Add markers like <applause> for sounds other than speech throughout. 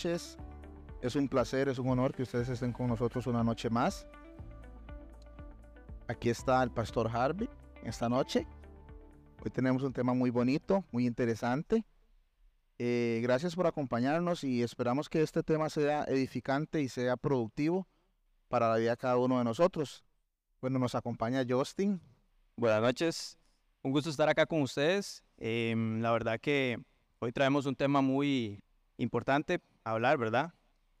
Noches. Es un placer, es un honor que ustedes estén con nosotros una noche más. Aquí está el pastor Harvey esta noche. Hoy tenemos un tema muy bonito, muy interesante. Eh, gracias por acompañarnos y esperamos que este tema sea edificante y sea productivo para la vida de cada uno de nosotros. Bueno, nos acompaña Justin. Buenas noches, un gusto estar acá con ustedes. Em, la verdad que hoy traemos un tema muy importante hablar, ¿verdad?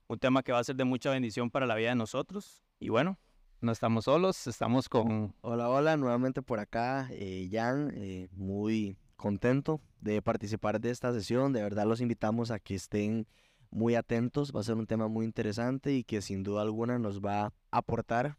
Un tema que va a ser de mucha bendición para la vida de nosotros. Y bueno, no estamos solos, estamos con... Hola, hola, nuevamente por acá, eh, Jan, eh, muy contento de participar de esta sesión. De verdad los invitamos a que estén muy atentos. Va a ser un tema muy interesante y que sin duda alguna nos va a aportar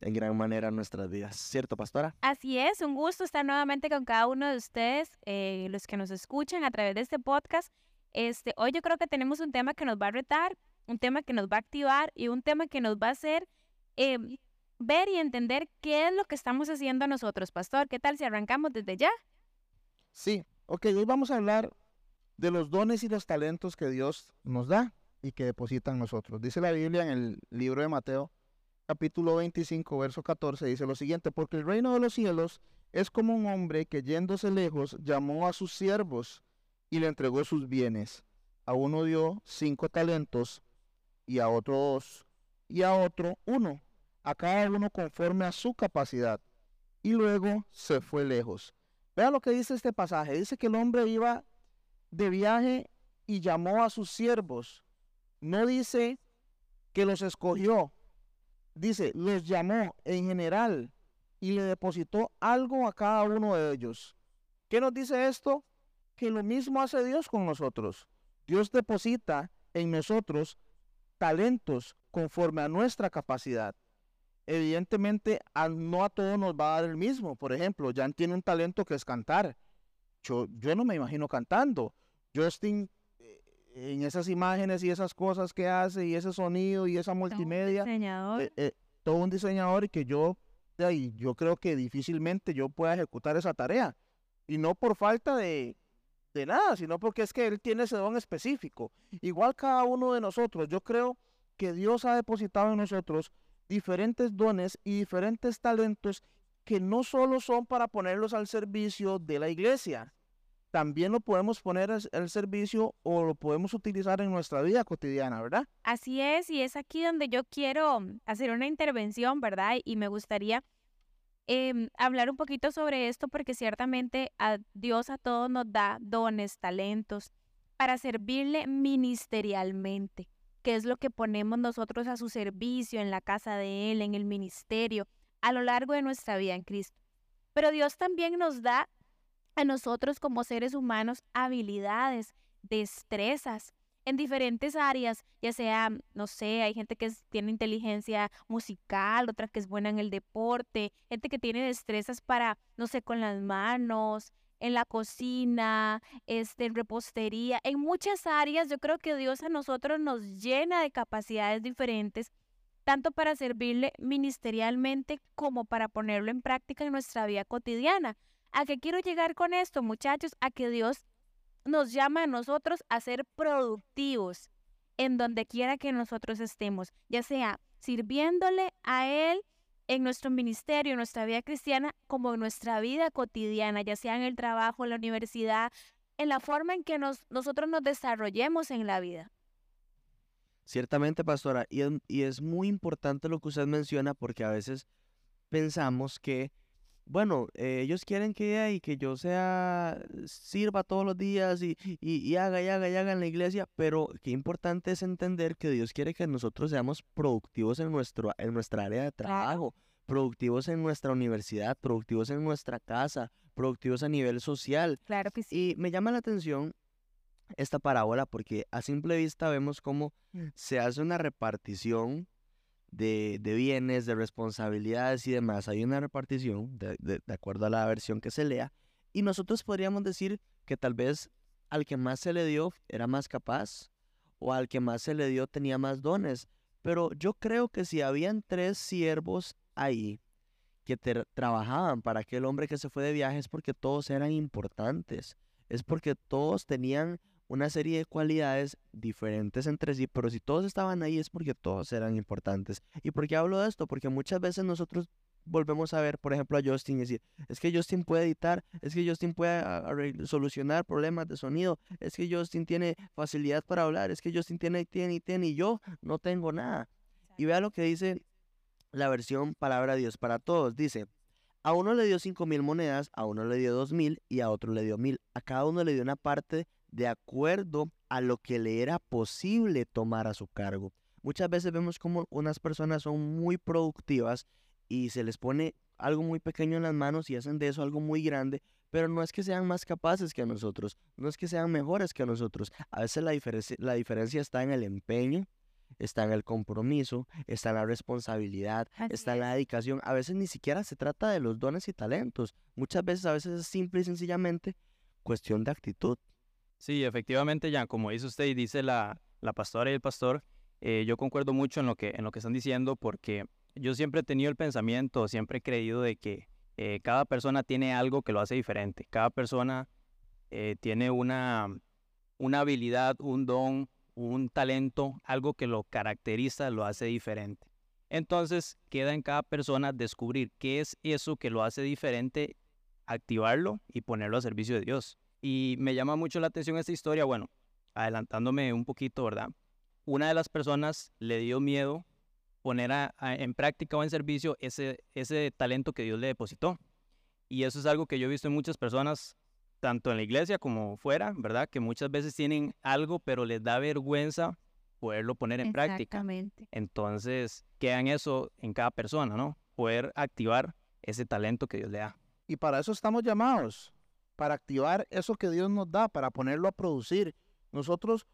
en gran manera nuestras vidas. ¿Cierto, pastora? Así es, un gusto estar nuevamente con cada uno de ustedes, eh, los que nos escuchan a través de este podcast. Este, hoy yo creo que tenemos un tema que nos va a retar, un tema que nos va a activar y un tema que nos va a hacer em, ver y entender qué es lo que estamos haciendo nosotros, pastor. ¿Qué tal si arrancamos desde ya? Sí, ok, hoy vamos a hablar de los dones y los talentos que Dios nos da y que deposita en nosotros. Dice la Biblia en el libro de Mateo, capítulo 25, verso 14, dice lo siguiente, porque el reino de los cielos es como un hombre que yéndose lejos llamó a sus siervos y le entregó sus bienes. A uno dio cinco talentos y a otro dos y a otro uno, a cada uno conforme a su capacidad. Y luego se fue lejos. Vea lo que dice este pasaje. Dice que el hombre iba de viaje y llamó a sus siervos. No dice que los escogió. Dice, los llamó en general y le depositó algo a cada uno de ellos. ¿Qué nos dice esto? Que lo mismo hace Dios con nosotros. Dios deposita en nosotros talentos conforme a nuestra capacidad evidentemente no a todos nos va a dar el mismo. Por ejemplo, Jan tiene un talento que es cantar. Yo, yo no me imagino cantando. Justin, eh, en esas imágenes y esas cosas que hace, y ese sonido y esa multimedia. Todo un diseñador. Eh, eh, todo un diseñador y que yo, yo creo que difícilmente yo pueda ejecutar esa tarea. Y no por falta de, de nada, sino porque es que él tiene ese don específico. Igual cada uno de nosotros, yo creo que Dios ha depositado en nosotros diferentes dones y diferentes talentos que no solo son para ponerlos al servicio de la iglesia, también lo podemos poner al servicio o lo podemos utilizar en nuestra vida cotidiana, ¿verdad? Así es, y es aquí donde yo quiero hacer una intervención, ¿verdad? Y me gustaría em, hablar un poquito sobre esto porque ciertamente a Dios a todos nos da dones, talentos para servirle ministerialmente qué es lo que ponemos nosotros a su servicio en la casa de Él, en el ministerio, a lo largo de nuestra vida en Cristo. Pero Dios también nos da a nosotros como seres humanos habilidades, destrezas en diferentes áreas, ya sea, no sé, hay gente que tiene inteligencia musical, otra que es buena en el deporte, gente que tiene destrezas para, no sé, con las manos, en la cocina, este, en repostería, en muchas áreas. Yo creo que Dios a nosotros nos llena de capacidades diferentes, tanto para servirle ministerialmente como para ponerlo en práctica en nuestra vida cotidiana. ¿A qué quiero llegar con esto, muchachos? A que Dios nos llama a nosotros a ser productivos en donde quiera que nosotros estemos, ya sea sirviéndole a Él en nuestro ministerio, en nuestra vida cristiana, como en nuestra vida cotidiana, ya sea en el trabajo, en la universidad, en la forma en que nos, nosotros nos desarrollemos en la vida. Ciertamente, pastora, y es muy importante lo que usted menciona porque a veces pensamos que bueno, eh, ellos quieren que, y que yo sea, sirva todos los días y, y, haga y haga y haga en la iglesia, pero qué importante es entender que Dios quiere que nosotros seamos productivos en, nuestro, en nuestra área de trabajo, productivos en nuestra universidad, productivos en nuestra casa, productivos a nivel social. Claro que sí. Y me llama la atención esta parábola porque a simple vista vemos cómo mm. se hace una repartición de, bienes, de responsabilidades y demás. Hay una repartición de, acuerdo a la versión que se lea. Y nosotros podríamos decir que tal vez al que más se le dio era más capaz o al que más se le dio tenía más dones. Pero yo creo que si habían tres siervos ahí que trabajaban para aquel hombre que se fue de viaje es porque todos eran importantes. Es porque todos tenían una serie de cualidades diferentes entre sí, pero si todos estaban ahí es porque todos eran importantes. ¿Y por qué hablo de esto? Porque muchas veces nosotros volvemos a ver, por ejemplo, a Justin y decir, es que Justin puede editar, es que Justin puede solucionar problemas de sonido, es que Justin tiene facilidad para hablar, es que Justin tiene, tiene y tiene, y yo no tengo nada. Y vea lo que dice la versión Palabra de Dios para todos. Dice, a uno le dio cinco mil monedas, a uno le dio dos mil y a otro le dio mil. A cada uno le dio una parte de acuerdo a lo que le era posible tomar a su cargo. Muchas veces vemos como unas personas son muy productivas y se les pone algo muy pequeño en las manos y hacen de eso algo muy grande, pero no es que sean más capaces que nosotros, no es que sean mejores que nosotros. A veces la, diferencia, la diferencia está en el empeño, está en el compromiso, está en la responsabilidad, está en la dedicación. A veces ni siquiera se trata de los dones y talentos. Muchas veces, a veces es simple y sencillamente cuestión de actitud. Sí, efectivamente, ya como dice usted y dice la, la pastora y el pastor, eh, yo concuerdo mucho en lo, que, en lo que están diciendo porque yo siempre he tenido el pensamiento, siempre he creído de que eh, cada persona tiene algo que lo hace diferente. Cada persona eh, tiene una, una habilidad, un don, un talento, algo que lo caracteriza, lo hace diferente. Entonces queda en cada persona descubrir qué es eso que lo hace diferente, activarlo y ponerlo a servicio de Dios. Y me llama mucho la atención esta historia, bueno, adelantándome un poquito, ¿verdad? Una de las personas le dio miedo poner en práctica o en servicio ese, ese talento que Dios le depositó. Y eso es algo que yo he visto en muchas personas tanto en la iglesia como fuera, ¿verdad? Que muchas veces tienen algo, pero les da vergüenza poderlo poner en práctica. Exactamente. Entonces, quedan eso en cada persona, ¿no? Poder activar ese talento que Dios le da. Y para eso estamos llamados, para activar eso que Dios nos da, para ponerlo a producir. Nosotros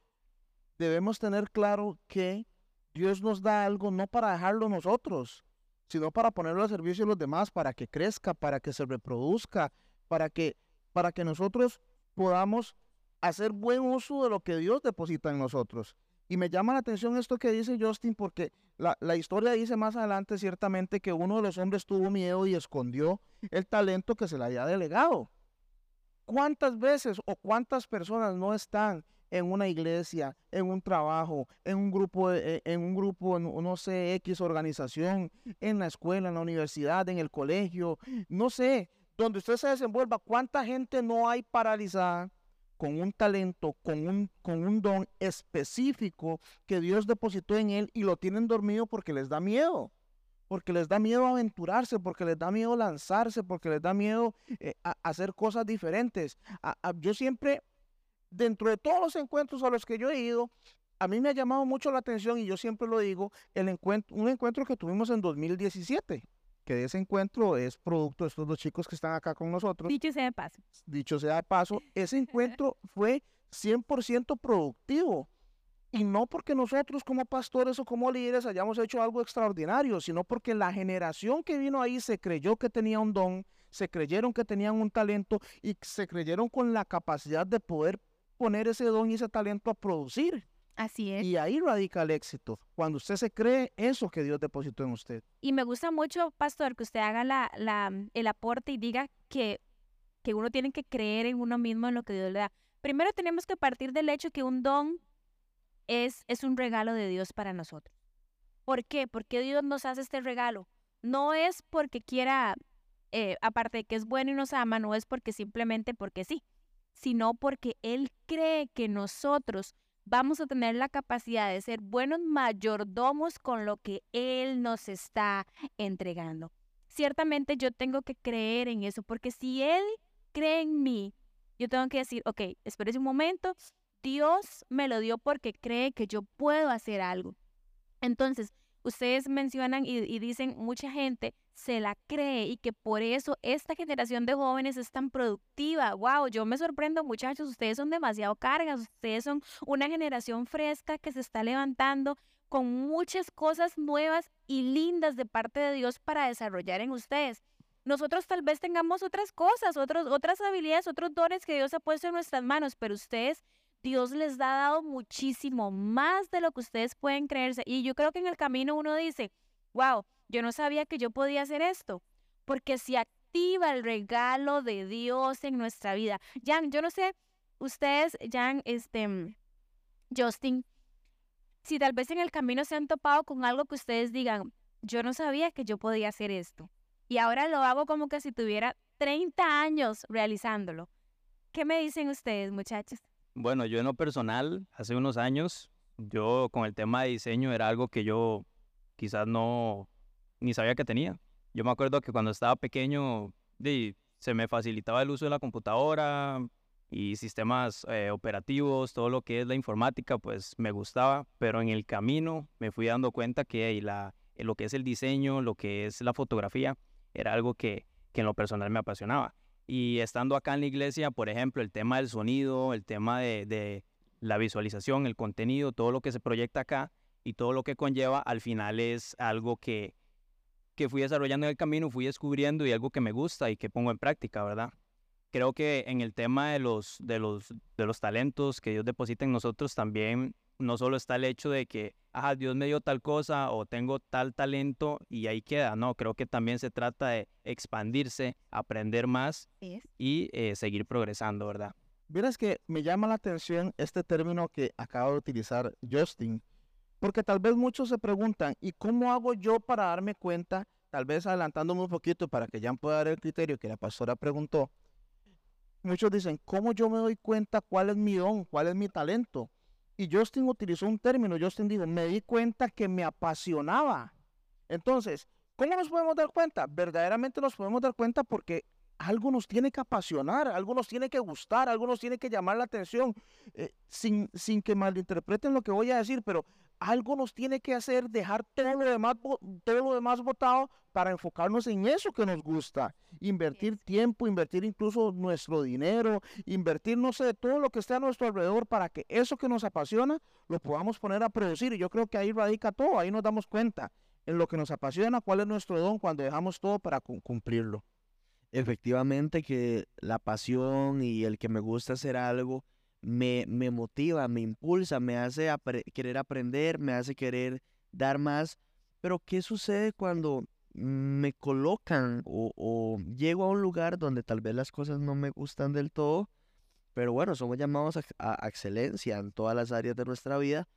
debemos tener claro que Dios nos da algo no para dejarlo nosotros, sino para ponerlo al servicio de los demás, para que crezca, para que se reproduzca, para que para que nosotros podamos hacer buen uso de lo que Dios deposita en nosotros. Y me llama la atención esto que dice Justin, porque la, la, historia dice más adelante ciertamente que uno de los hombres tuvo miedo y escondió el talento que se le había delegado. ¿Cuántas veces o cuántas personas no están en una iglesia, en un trabajo, en un grupo, en un grupo, no sé, X organización, en la escuela, en la universidad, en el colegio, no sé, donde usted se desenvuelva, ¿cuánta gente no hay paralizada con un talento, con un, con un don específico que Dios depositó en él y lo tienen dormido porque les da miedo? Porque les da miedo aventurarse, porque les da miedo lanzarse, porque les da miedo eh, hacer cosas diferentes. yo siempre, dentro de todos los encuentros a los que yo he ido, a mí me ha llamado mucho la atención y yo siempre lo digo, el encuentro, un encuentro que tuvimos en 2017 que ese encuentro es producto de estos dos chicos que están acá con nosotros. Dicho sea de paso. Dicho sea de paso, ese encuentro fue 100% productivo. Y no porque nosotros como pastores o como líderes hayamos hecho algo extraordinario, sino porque la generación que vino ahí se creyó que tenía un don, se creyeron que tenían un talento y se creyeron con la capacidad de poder poner ese don y ese talento a producir. Así es. Y ahí radica el éxito, cuando usted se cree eso que Dios depositó en usted. Y me gusta mucho, pastor, que usted haga la, la, el aporte y diga que, que uno tiene que creer en uno mismo, en lo que Dios le da. Primero tenemos que partir del hecho que un don es, es un regalo de Dios para nosotros. ¿Por qué? Porque Dios nos hace este regalo. No es porque quiera, eh, aparte de que es bueno y nos ama, no es porque simplemente porque sí, sino porque Él cree que nosotros vamos a tener la capacidad de ser buenos mayordomos con lo que Él nos está entregando. Ciertamente yo tengo que creer en eso, porque si Él cree en mí, yo tengo que decir, ok, espérese un momento, Dios me lo dio porque cree que yo puedo hacer algo. Entonces, ustedes mencionan y, dicen mucha gente se la cree y que por eso esta generación de jóvenes es tan productiva. Wow, yo me sorprendo muchachos, ustedes son demasiado cargas, ustedes son una generación fresca que se está levantando con muchas cosas nuevas y lindas de parte de Dios para desarrollar en ustedes. Nosotros tal vez tengamos otras cosas, otras habilidades, otros dones que Dios ha puesto en nuestras manos, pero ustedes Dios les ha dado muchísimo más de lo que ustedes pueden creerse. Y yo creo que en el camino uno dice, wow, yo no sabía que yo podía hacer esto, porque si activa el regalo de Dios en nuestra vida. Jan, yo no sé ustedes, Jan, este, mm, Justin, si tal vez en el camino se han topado con algo que ustedes digan, yo no sabía que yo podía hacer esto. Y ahora lo hago como que si tuviera 30 años realizándolo. ¿Qué me dicen ustedes, muchachos? Bueno, yo en lo personal, hace unos años, yo con el tema de diseño era algo que yo quizás no ni sabía que tenía. Yo me acuerdo que cuando estaba pequeño se me facilitaba el uso de la computadora y sistemas eh, operativos, todo lo que es la informática, pues me gustaba, pero en el camino me fui dando cuenta que la, lo que es el diseño, lo que es la fotografía, era algo que, que en lo personal me apasionaba. Y estando acá en la iglesia, por ejemplo, el tema del sonido, el tema de, de la visualización, el contenido, todo lo que se proyecta acá y todo lo que conlleva, al final es algo que, que fui desarrollando en el camino, fui descubriendo y algo que me gusta y que pongo en práctica, ¿verdad? Creo que en el tema de los, de los, de los talentos que Dios deposita en nosotros también no solo está el hecho de que, ah, Dios me dio tal cosa o tengo tal talento y ahí queda, no, creo que también se trata de expandirse, aprender más y eh, seguir progresando, ¿verdad? Verás que me llama la atención este término que acaba de utilizar Justin, porque tal vez muchos se preguntan, ¿y cómo hago yo para darme cuenta? Tal vez adelantándome un poquito para que ya pueda dar el criterio que la pastora preguntó. Muchos dicen, ¿cómo yo me doy cuenta cuál es mi don, cuál es mi talento? Y Justin utilizó un término, Justin dijo, me di cuenta que me apasionaba. Entonces, ¿cómo nos podemos dar cuenta? Verdaderamente nos podemos dar cuenta porque algo nos tiene que apasionar, algo nos tiene que gustar, algo nos tiene que llamar la atención, eh, sin, sin que malinterpreten lo que voy a decir, pero algo nos tiene que hacer dejar todo lo demás, todo lo demás votado para enfocarnos en eso que nos gusta. Invertir tiempo, invertir incluso nuestro dinero, invertir, no sé, todo lo que esté a nuestro alrededor para que eso que nos apasiona lo podamos poner a producir. Y yo creo que ahí radica todo, ahí nos damos cuenta en lo que nos apasiona, cuál es nuestro don cuando dejamos todo para cumplirlo. Efectivamente que la pasión y el que me gusta hacer algo me, me motiva, me impulsa, me hace querer aprender, me hace querer dar más. Pero ¿qué sucede cuando me colocan o, llego a un lugar donde tal vez las cosas no me gustan del todo? Pero bueno, somos llamados a, excelencia en todas las áreas de nuestra vida.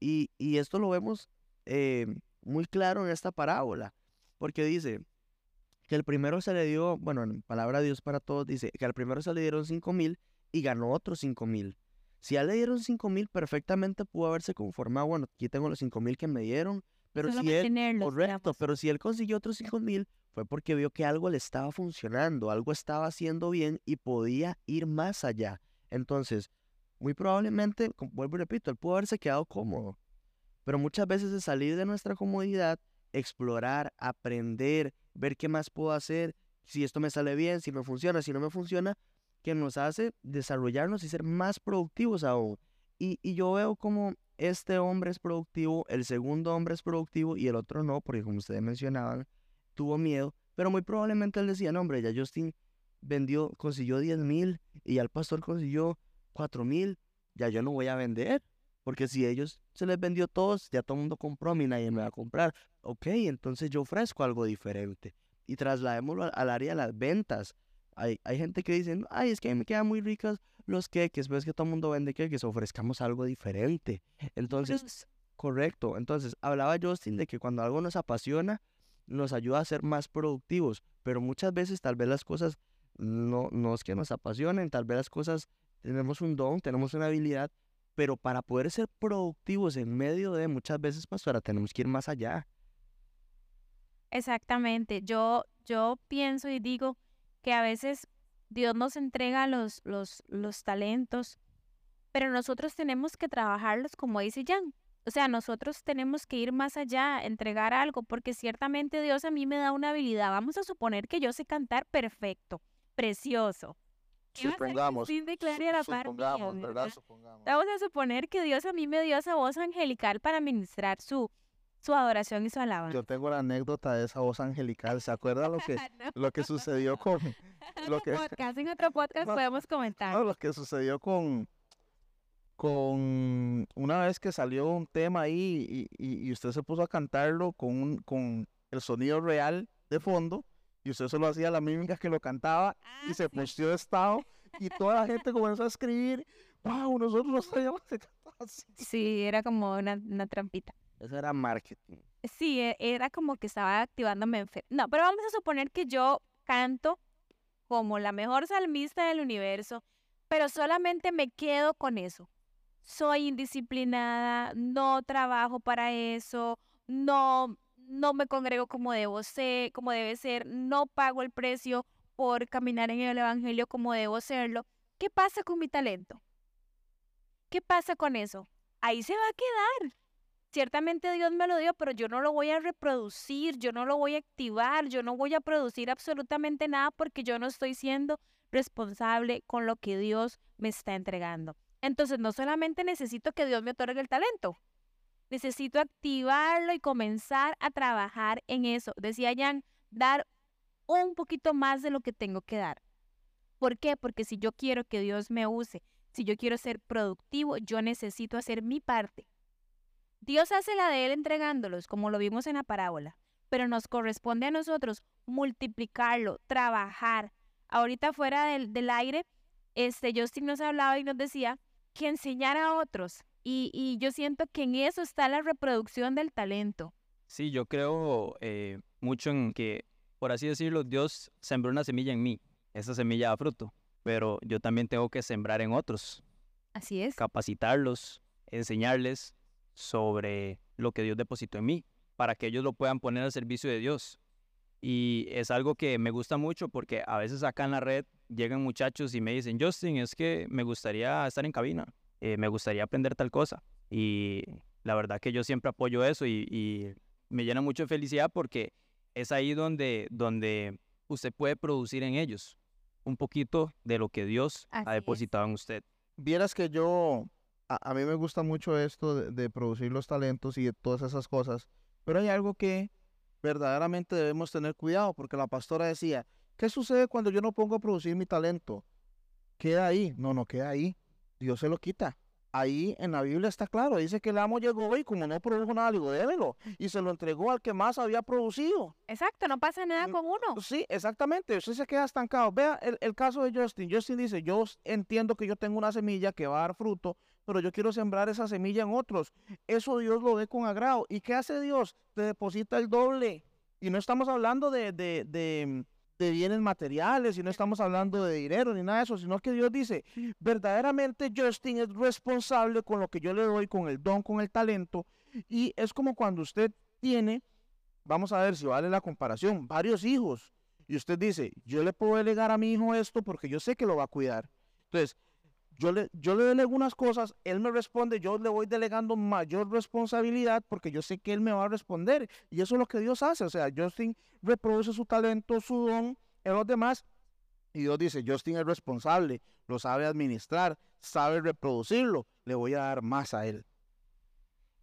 Y, esto lo vemos eh, muy claro en esta parábola, porque dice que el primero se le dio, bueno, en palabra de Dios para todos, dice que al primero se le dieron cinco mil y ganó otros 5 mil. Si ya le dieron 5 mil, perfectamente pudo haberse conformado. Bueno, aquí tengo los 5 mil que me dieron. Pero si él, correcto, pero si él consiguió otros 5 mil, fue porque vio que algo le estaba funcionando, algo estaba haciendo bien y podía ir más allá. Entonces, muy probablemente, vuelvo y repito, él pudo haberse quedado cómodo. Pero muchas veces es salir de nuestra comodidad, explorar, aprender, ver qué más puedo hacer, si esto me sale bien, si me funciona, si no me funciona, que nos hace desarrollarnos y ser más productivos aún. Y, yo veo como este hombre es productivo, el segundo hombre es productivo y el otro no, porque como ustedes mencionaban, tuvo miedo, pero muy probablemente él decía, no hombre, ya Justin vendió, consiguió 10 mil y ya el pastor consiguió 4 mil, ya yo no voy a vender, porque si ellos se les vendió todos, ya todo el mundo compró, a mí nadie me va a comprar. Ok, entonces yo ofrezco algo diferente y trasladémoslo al área de las ventas. Hay, gente que dice, ay, es que me quedan muy ricos los queques, ves que todo el mundo vende queques, ofrezcamos algo diferente. Entonces, correcto. Entonces, hablaba Justin de que cuando algo nos apasiona, nos ayuda a ser más productivos, pero muchas veces tal vez las cosas no, no es que nos apasionen, tal vez las cosas tenemos un don, tenemos una habilidad, pero para poder ser productivos en medio de muchas veces, pastora, tenemos que ir más allá. Exactamente. Yo, yo pienso y digo, que a veces Dios nos entrega los, los, los talentos, pero nosotros tenemos que trabajarlos como dice Jan. O sea, nosotros tenemos que ir más allá, entregar algo, porque ciertamente Dios a mí me da una habilidad. Vamos a suponer que yo sé cantar perfecto, precioso. Supongamos, supongamos, ¿verdad? Vamos a suponer que Dios a mí me dio esa voz angelical para ministrar su, su adoración y su alabanza. Yo tengo la anécdota de esa voz angelical. ¿Se acuerda lo que, <laughs> lo que sucedió con... Lo que, <laughs> podcast, en otro podcast podemos comentar. No, lo que sucedió con, con una vez que salió un tema ahí y, y, usted se puso a cantarlo con, con el sonido real de fondo y usted solo hacía la mímica que lo cantaba y ah, se sí. de estado y toda la gente comenzó a escribir, wow, nosotros no sabíamos que cantaba así". Sí, era como una, una trampita. Eso era marketing. Sí, e- era como que estaba activándome en fe. No, pero vamos a suponer que yo canto como la mejor salmista del universo, pero solamente me quedo con eso. Soy indisciplinada, no trabajo para eso, no, no me congrego como debo ser, como debe ser, no pago el precio por caminar en el evangelio como debo serlo. ¿Qué pasa con mi talento? ¿Qué pasa con eso? Ahí se va a quedar. Ciertamente Dios me lo dio, pero yo no lo voy a reproducir, yo no lo voy a activar, yo no voy a producir absolutamente nada porque yo no estoy siendo responsable con lo que Dios me está entregando. Entonces, no solamente necesito que Dios me otorgue el talento, necesito activarlo y comenzar a trabajar en eso. Decía Jan, dar un poquito más de lo que tengo que dar. ¿Por qué? Porque si yo quiero que Dios me use, si yo quiero ser productivo, yo necesito hacer mi parte. Dios hace la de Él entregándolos, como lo vimos en la parábola, pero nos corresponde a nosotros multiplicarlo, trabajar. Ahorita fuera del, del aire, este, Justin nos hablaba y nos decía que enseñar a otros. Y, y yo siento que en eso está la reproducción del talento. Sí, yo creo eh, mucho en que, por así decirlo, Dios sembró una semilla en mí. Esa semilla da fruto, pero yo también tengo que sembrar en otros, Así es. capacitarlos, enseñarles sobre lo que Dios depositó en mí, para que ellos lo puedan poner al servicio de Dios. Y es algo que me gusta mucho porque a veces acá en la red llegan muchachos y me dicen, Justin, es que me gustaría estar en cabina, eh, me gustaría aprender tal cosa. Y la verdad que yo siempre apoyo eso y, y me llena mucho de felicidad porque es ahí donde, donde usted puede producir en ellos un poquito de lo que Dios Así ha es. depositado en usted. Vieras que yo, a, a mí me gusta mucho esto de, de producir los talentos y de todas esas cosas, pero hay algo que verdaderamente debemos tener cuidado, porque la pastora decía, ¿qué sucede cuando yo no pongo a producir mi talento? Queda ahí, no, no queda ahí, Dios se lo quita. Ahí en la Biblia está claro, dice que el amo llegó y como no produjo nada, digo, débelo, y se lo entregó al que más había producido. Exacto, no pasa nada Mm, con uno. Sí, exactamente. Usted se queda estancado. Vea el, el caso de Justin. Justin dice, yo entiendo que yo tengo una semilla que va a dar fruto, pero yo quiero sembrar esa semilla en otros. Eso Dios lo ve con agrado. ¿Y qué hace Dios? Te deposita el doble. Y no estamos hablando de, de, de, bienes materiales, y no estamos hablando de dinero ni nada de eso, sino que Dios dice, verdaderamente Justin es responsable con lo que yo le doy, con el don, con el talento. Y es como cuando usted tiene vamos a ver si vale la comparación, varios hijos. Y usted dice, yo le puedo delegar a mi hijo esto porque yo sé que lo va a cuidar. Entonces, yo le, yo le unas cosas, él me responde, yo le voy delegando mayor responsabilidad porque yo sé que él me va a responder. Y eso es lo que Dios hace. O sea, Justin reproduce su talento, su don en los demás. Y Dios dice, Justin es responsable, lo sabe administrar, sabe reproducirlo, le voy a dar más a él.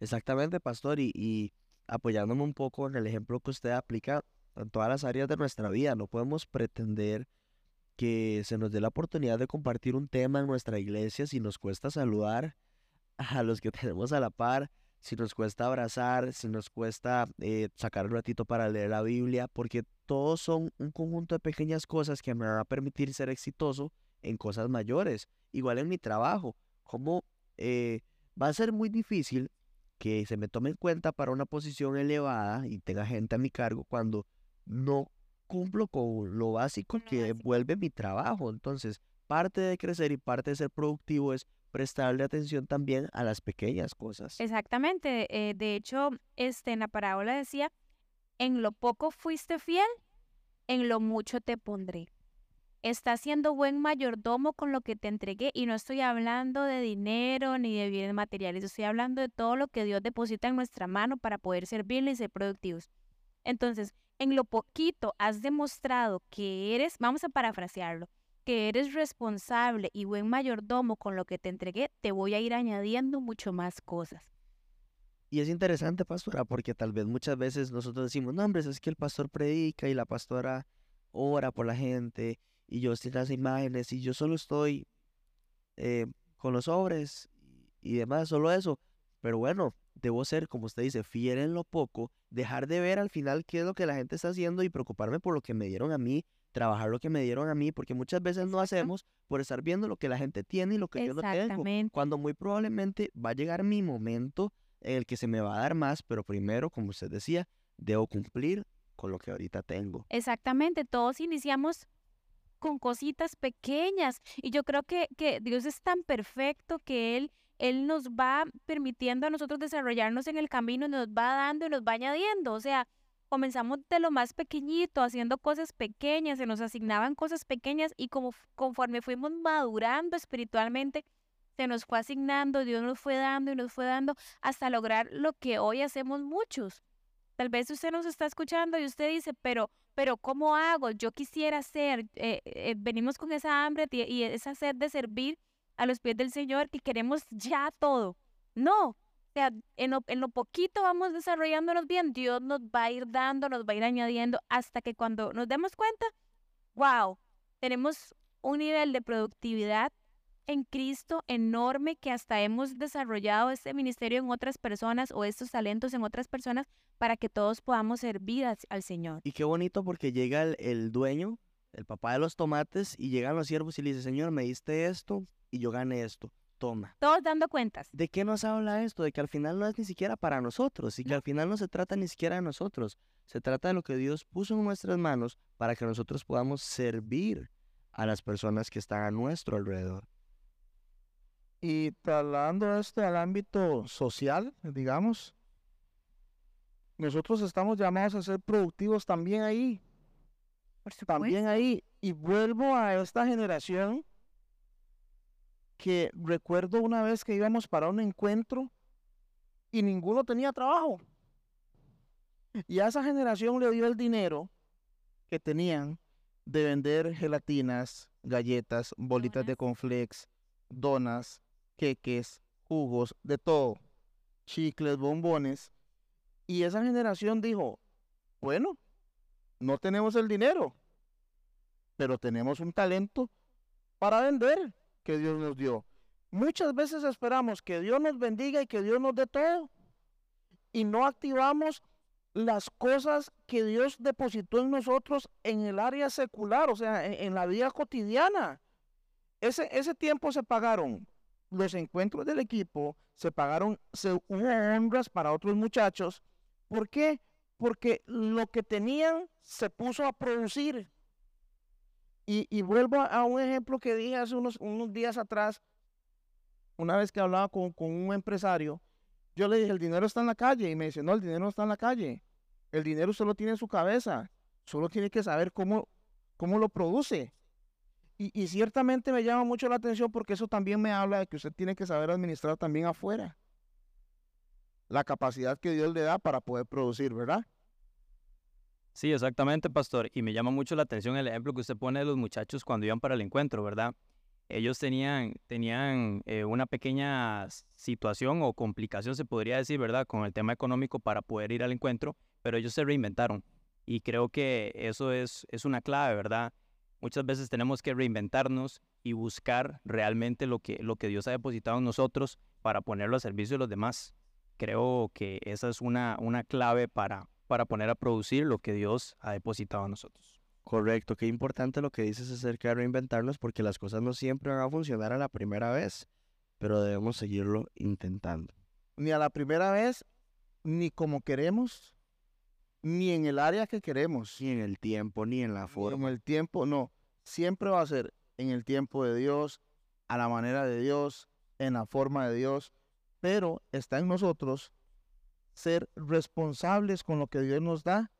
Exactamente, pastor, y, y apoyándome un poco en el ejemplo que usted aplica en todas las áreas de nuestra vida, no podemos pretender que se nos dé la oportunidad de compartir un tema en nuestra iglesia si nos cuesta saludar a los que <laughs> tenemos a la par, si nos cuesta abrazar, si nos cuesta eh, sacar un ratito para leer la Biblia, porque todos son un conjunto de pequeñas cosas que me van a permitir ser exitoso en cosas mayores. Igual en mi trabajo, como eh, va a ser muy difícil que se me tome en cuenta para una posición elevada y tenga gente a mi cargo cuando no cumplo con lo básico que básico. vuelve mi trabajo. Entonces, parte de crecer y parte de ser productivo es prestarle atención también a las pequeñas cosas. Exactamente. eh, de hecho, este, en la parábola decía, en lo poco fuiste fiel, en lo mucho te pondré. Estás siendo buen mayordomo con lo que te entregué y no estoy hablando de dinero ni de bienes materiales, estoy hablando de todo lo que Dios deposita en nuestra mano para poder servirle y ser productivos. Entonces, en lo poquito has demostrado que eres, vamos a parafrasearlo, que eres responsable y buen mayordomo con lo que te entregué, te voy a ir añadiendo mucho más cosas. Y es interesante, pastora, porque tal vez muchas veces nosotros decimos, no, hombre, es que el pastor predica y la pastora ora por la gente y yo estoy las imágenes y yo solo estoy eh, con los sobres y demás, solo eso. Pero bueno, debo ser, como usted dice, fiel en lo poco, dejar de ver al final qué es lo que la gente está haciendo y preocuparme por lo que me dieron a mí, trabajar lo que me dieron a mí, porque muchas veces no hacemos por estar viendo lo que la gente tiene y lo que yo no tengo. Exactamente. Cuando muy probablemente va a llegar mi momento en el que se me va a dar más, pero primero, como usted decía, debo cumplir con lo que ahorita tengo. Exactamente, todos iniciamos con cositas pequeñas y yo creo que, que Dios es tan perfecto que Él, Él nos va permitiendo a nosotros desarrollarnos en el camino, nos va dando y nos va añadiendo. O sea, comenzamos de lo más pequeñito, haciendo cosas pequeñas, se nos asignaban cosas pequeñas y como conforme fuimos madurando espiritualmente, se nos fue asignando, Dios nos fue dando y nos fue dando hasta lograr lo que hoy hacemos muchos. Tal vez usted nos está escuchando y usted dice, pero, pero ¿cómo hago? Yo quisiera ser, eh, eh, venimos con esa hambre y esa sed de servir a los pies del Señor que queremos ya todo. No, o sea, en lo, en lo poquito vamos desarrollándonos bien, Dios nos va a ir dando, nos va a ir añadiendo hasta que cuando nos demos cuenta, wow, tenemos un nivel de productividad en Cristo enorme que hasta hemos desarrollado este ministerio en otras personas o estos talentos en otras personas para que todos podamos servir al, Señor. Y qué bonito porque llega el, el dueño, el papá de los tomates, y llegan los siervos y le dice, Señor, me diste esto y yo gané esto. Toma. Todos dando cuentas. ¿De qué nos habla esto? De que al final no es ni siquiera para nosotros y que al final no se trata ni siquiera de nosotros. Se trata de lo que Dios puso en nuestras manos para que nosotros podamos servir a las personas que están a nuestro alrededor. Y trasladando esto al ámbito social, digamos, nosotros estamos llamados a ser productivos también ahí, Por supuesto. también ahí. Y vuelvo a esta generación que recuerdo una vez que íbamos para un encuentro y ninguno tenía trabajo. Y a esa generación le dio el dinero que tenían de vender gelatinas, galletas, bolitas de conflex, donas, queques, jugos, de todo, chicles, bombones. Y esa generación dijo, bueno, no tenemos el dinero, pero tenemos un talento para vender que Dios nos dio. Muchas veces esperamos que Dios nos bendiga y que Dios nos dé todo y no activamos las cosas que Dios depositó en nosotros en el área secular, o sea, en, la vida cotidiana. Ese, ese tiempo se pagaron los encuentros del equipo, se pagaron, se honras para otros muchachos. ¿Por qué? Porque lo que tenían se puso a producir. Y, vuelvo a, un ejemplo que dije hace unos, unos días atrás, una vez que hablaba con, con un empresario, yo le dije, el dinero está en la calle. Y me dice, no, el dinero no está en la calle. El dinero solo tiene en su cabeza. Solo tiene que saber cómo, cómo lo produce. Y, y ciertamente me llama mucho la atención porque eso también me habla de que usted tiene que saber administrar también afuera. La capacidad que Dios le da para poder producir, ¿verdad? Sí, exactamente, pastor. Y me llama mucho la atención el ejemplo que usted pone de los muchachos cuando iban para el encuentro, ¿verdad? Ellos tenían, tenían eh, una pequeña situación o complicación, se podría decir, ¿verdad? Con el tema económico para poder ir al encuentro, pero ellos se reinventaron. Y creo que eso es, es una clave, ¿verdad? Muchas veces tenemos que reinventarnos y buscar realmente lo que, lo que Dios ha depositado en nosotros para ponerlo a servicio de los demás. Creo que esa es una, una clave para, para poner a producir lo que Dios ha depositado en nosotros. Correcto, qué importante lo que dices acerca de reinventarnos porque las cosas no siempre van a funcionar a la primera vez, pero debemos seguirlo intentando. Ni a la primera vez, ni como queremos, ni en el área que queremos. Ni en el tiempo, ni en la ni forma. En el tiempo, no. Siempre va a ser en el tiempo de Dios, a la manera de Dios, en la forma de Dios. Pero está en nosotros ser responsables con lo que Dios nos da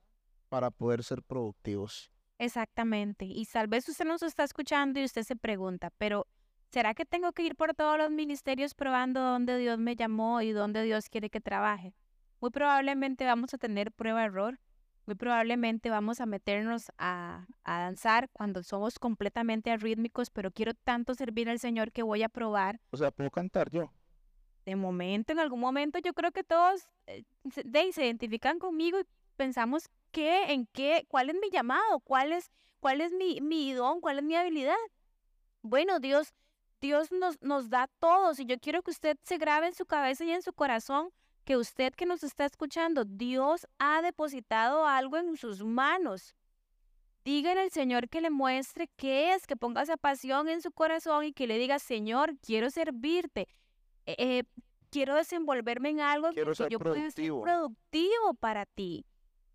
para poder ser productivos. Exactamente. Y tal vez usted nos está escuchando y usted se pregunta, pero ¿será que tengo que ir por todos los ministerios probando dónde Dios me llamó y dónde Dios quiere que trabaje? Muy probablemente vamos a tener prueba-error. Muy probablemente vamos a meternos a, a danzar cuando somos completamente arrítmicos, pero quiero tanto servir al Señor que voy a probar. O sea, puedo cantar yo. De momento, en algún momento, yo creo que todos eh, se, identifican conmigo y pensamos qué, en qué, cuál es mi llamado, cuál es, cuál es mi, mi don, cuál es mi habilidad. Bueno, Dios, Dios nos, nos da todos y yo quiero que usted se grabe en su cabeza y en su corazón que usted que nos está escuchando, Dios ha depositado algo en sus manos. dígale al Señor que le muestre qué es, que ponga esa pasión en su corazón y que le diga, Señor, quiero servirte, eh, quiero desenvolverme en algo Quiero que yo pueda ser productivo. para ti.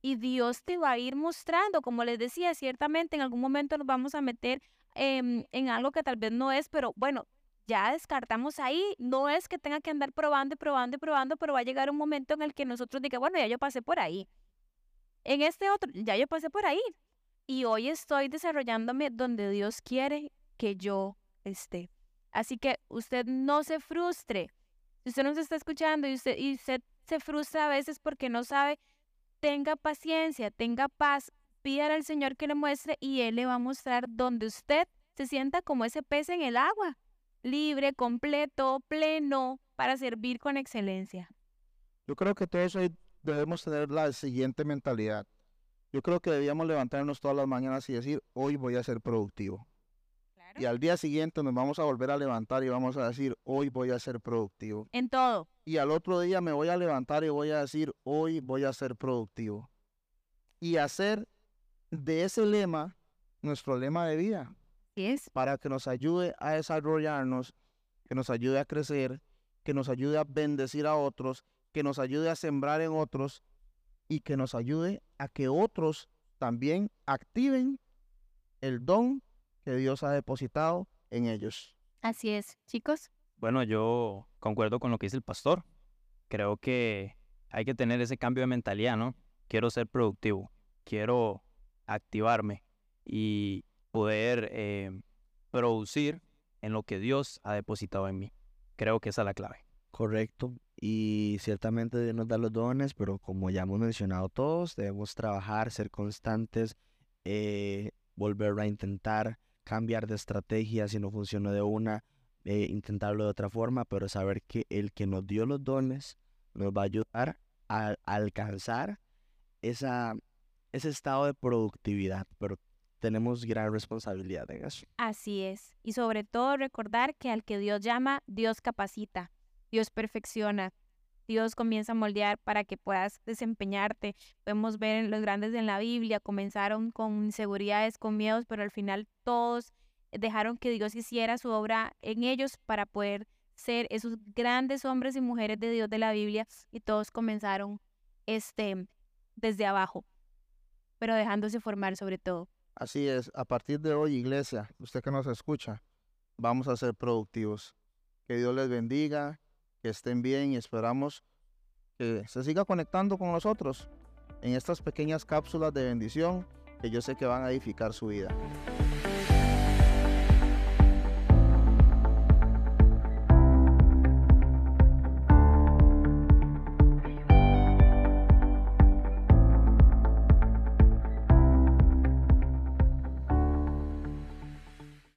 Y Dios te va a ir mostrando, como les decía, ciertamente en algún momento nos vamos a meter em, en algo que tal vez no es, pero bueno, ya descartamos ahí. No es que tenga que andar probando y probando y probando, pero va a llegar un momento en el que nosotros diga, bueno, ya yo pasé por ahí. En este otro, ya yo pasé por ahí. Y hoy estoy desarrollándome donde Dios quiere que yo esté. Así que usted no se frustre. Si usted nos está escuchando y usted, y usted se frustra a veces porque no sabe, tenga paciencia, tenga paz, pídale al Señor que le muestre y Él le va a mostrar donde usted se sienta como ese pez en el agua, libre, completo, pleno, para servir con excelencia. Yo creo que todos hoy debemos tener la siguiente mentalidad. Yo creo que debíamos levantarnos todas las mañanas y decir, hoy voy a ser productivo. Y al día siguiente nos vamos a volver a levantar y vamos a decir, hoy voy a ser productivo. En todo. Y al otro día me voy a levantar y voy a decir, hoy voy a ser productivo. Y hacer de ese lema nuestro lema de vida es. para que nos ayude a desarrollarnos, que nos ayude a crecer, que nos ayude a bendecir a otros, que nos ayude a sembrar en otros y que nos ayude a que otros también activen el don que Dios ha depositado en ellos. Así es, chicos. Bueno, yo concuerdo con lo que dice el pastor. Creo que hay que tener ese cambio de mentalidad, ¿no? Quiero ser productivo, quiero activarme y poder eh, producir en lo que Dios ha depositado en mí. Creo que esa es la clave. Correcto. Y ciertamente Dios nos da los dones, pero como ya hemos mencionado todos, debemos trabajar, ser constantes, eh, volver a intentar, cambiar de estrategia si no funciona de una, eh, intentarlo de otra forma, pero saber que el que nos dio los dones nos va a ayudar a, alcanzar esa, ese estado de productividad, pero tenemos gran responsabilidad en eso. Así es. Y sobre todo recordar que al que Dios llama, Dios capacita, Dios perfecciona, Dios comienza a moldear para que puedas desempeñarte. Podemos ver en los grandes en la Biblia, comenzaron con inseguridades, con miedos, pero al final todos dejaron que Dios hiciera su obra en ellos para poder ser esos grandes hombres y mujeres de Dios de la Biblia y todos comenzaron este desde abajo, pero dejándose formar sobre todo. Así es, a partir de hoy, iglesia, usted que nos escucha, vamos a ser productivos. Que Dios les bendiga, que estén bien y esperamos que se siga conectando con nosotros en estas pequeñas cápsulas de bendición que yo sé que van a edificar su vida.